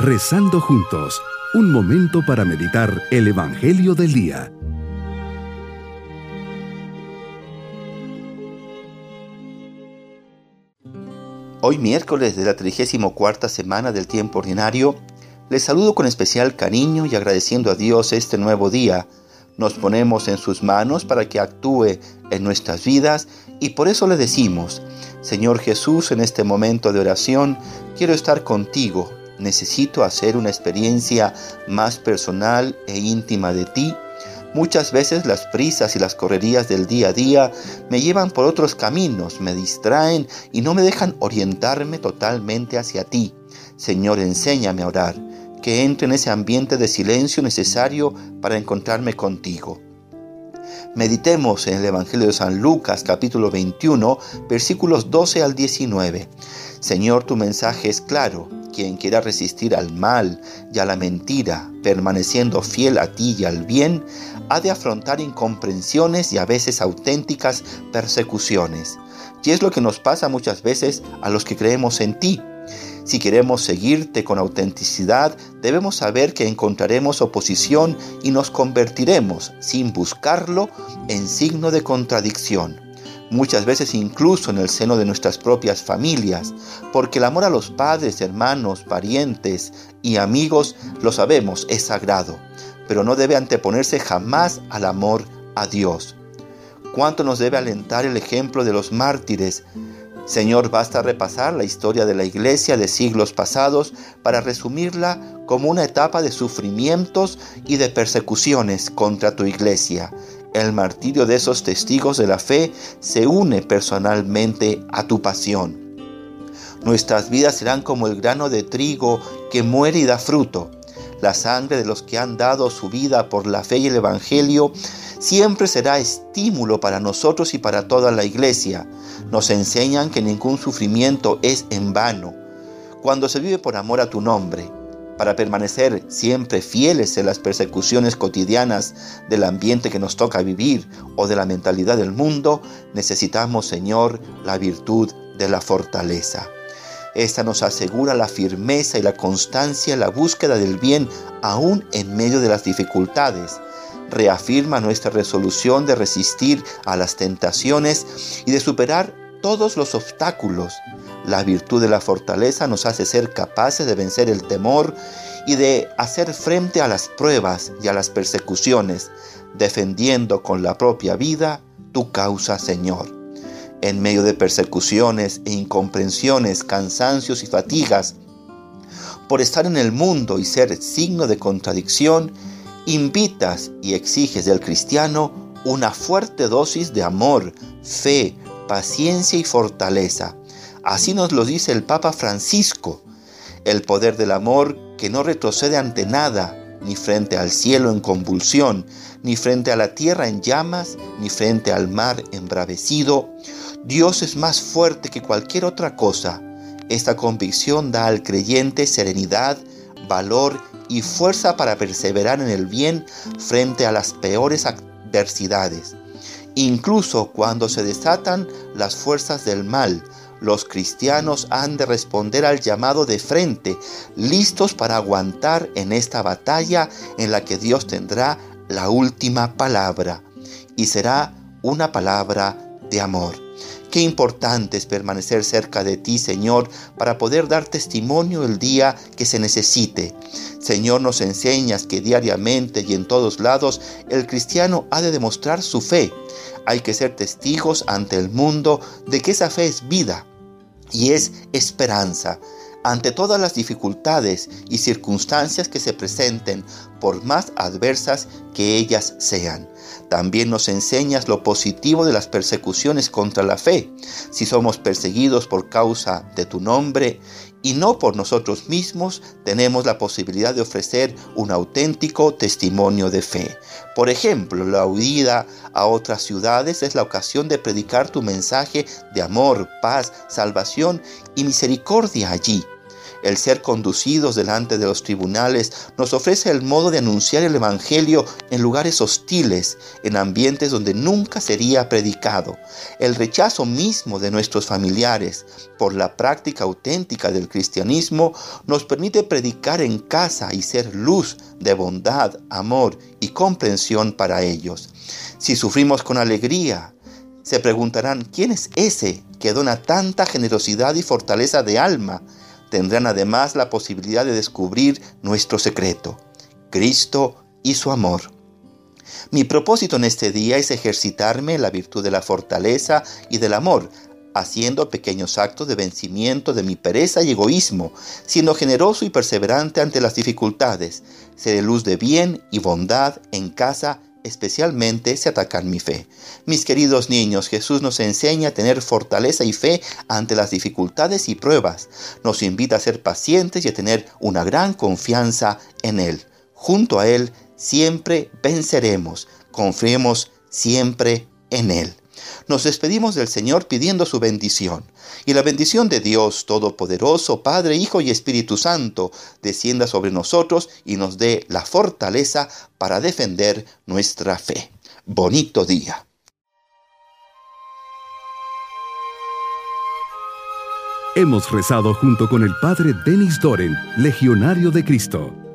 Rezando juntos, un momento para meditar el Evangelio del Día. Hoy miércoles de la 34 semana del tiempo ordinario, les saludo con especial cariño y agradeciendo a Dios este nuevo día. Nos ponemos en sus manos para que actúe en nuestras vidas y por eso le decimos, Señor Jesús, en este momento de oración, quiero estar contigo necesito hacer una experiencia más personal e íntima de ti. Muchas veces las prisas y las correrías del día a día me llevan por otros caminos, me distraen y no me dejan orientarme totalmente hacia ti. Señor, enséñame a orar, que entre en ese ambiente de silencio necesario para encontrarme contigo. Meditemos en el Evangelio de San Lucas capítulo 21 versículos 12 al 19. Señor, tu mensaje es claro quien quiera resistir al mal y a la mentira, permaneciendo fiel a ti y al bien, ha de afrontar incomprensiones y a veces auténticas persecuciones. Y es lo que nos pasa muchas veces a los que creemos en ti. Si queremos seguirte con autenticidad, debemos saber que encontraremos oposición y nos convertiremos, sin buscarlo, en signo de contradicción muchas veces incluso en el seno de nuestras propias familias, porque el amor a los padres, hermanos, parientes y amigos, lo sabemos, es sagrado, pero no debe anteponerse jamás al amor a Dios. ¿Cuánto nos debe alentar el ejemplo de los mártires? Señor, basta repasar la historia de la iglesia de siglos pasados para resumirla como una etapa de sufrimientos y de persecuciones contra tu iglesia el martirio de esos testigos de la fe se une personalmente a tu pasión. Nuestras vidas serán como el grano de trigo que muere y da fruto. La sangre de los que han dado su vida por la fe y el Evangelio siempre será estímulo para nosotros y para toda la iglesia. Nos enseñan que ningún sufrimiento es en vano. Cuando se vive por amor a tu nombre, para permanecer siempre fieles en las persecuciones cotidianas del ambiente que nos toca vivir o de la mentalidad del mundo, necesitamos, Señor, la virtud de la fortaleza. Esta nos asegura la firmeza y la constancia en la búsqueda del bien aún en medio de las dificultades. Reafirma nuestra resolución de resistir a las tentaciones y de superar todos los obstáculos la virtud de la fortaleza nos hace ser capaces de vencer el temor y de hacer frente a las pruebas y a las persecuciones, defendiendo con la propia vida tu causa, Señor. En medio de persecuciones e incomprensiones, cansancios y fatigas, por estar en el mundo y ser signo de contradicción, invitas y exiges del cristiano una fuerte dosis de amor, fe, paciencia y fortaleza Así nos lo dice el Papa Francisco, el poder del amor que no retrocede ante nada, ni frente al cielo en convulsión, ni frente a la tierra en llamas, ni frente al mar embravecido. Dios es más fuerte que cualquier otra cosa. Esta convicción da al creyente serenidad, valor y fuerza para perseverar en el bien frente a las peores adversidades. Incluso cuando se desatan las fuerzas del mal, los cristianos han de responder al llamado de frente, listos para aguantar en esta batalla en la que Dios tendrá la última palabra y será una palabra de amor. Qué importante es permanecer cerca de ti, Señor, para poder dar testimonio el día que se necesite. Señor, nos enseñas que diariamente y en todos lados el cristiano ha de demostrar su fe. Hay que ser testigos ante el mundo de que esa fe es vida y es esperanza ante todas las dificultades y circunstancias que se presenten, por más adversas que ellas sean. También nos enseñas lo positivo de las persecuciones contra la fe. Si somos perseguidos por causa de tu nombre y no por nosotros mismos, tenemos la posibilidad de ofrecer un auténtico testimonio de fe. Por ejemplo, la huida a otras ciudades es la ocasión de predicar tu mensaje de amor, paz, salvación y misericordia allí. El ser conducidos delante de los tribunales nos ofrece el modo de anunciar el Evangelio en lugares hostiles, en ambientes donde nunca sería predicado. El rechazo mismo de nuestros familiares por la práctica auténtica del cristianismo nos permite predicar en casa y ser luz de bondad, amor y comprensión para ellos. Si sufrimos con alegría, se preguntarán, ¿quién es ese que dona tanta generosidad y fortaleza de alma? Tendrán además la posibilidad de descubrir nuestro secreto, Cristo y su amor. Mi propósito en este día es ejercitarme en la virtud de la fortaleza y del amor, haciendo pequeños actos de vencimiento de mi pereza y egoísmo, siendo generoso y perseverante ante las dificultades, seré luz de bien y bondad en casa especialmente se atacan mi fe. Mis queridos niños, Jesús nos enseña a tener fortaleza y fe ante las dificultades y pruebas. Nos invita a ser pacientes y a tener una gran confianza en Él. Junto a Él siempre venceremos. Confiemos siempre en Él. Nos despedimos del Señor pidiendo su bendición. Y la bendición de Dios Todopoderoso, Padre, Hijo y Espíritu Santo, descienda sobre nosotros y nos dé la fortaleza para defender nuestra fe. Bonito día. Hemos rezado junto con el Padre Denis Doren, Legionario de Cristo.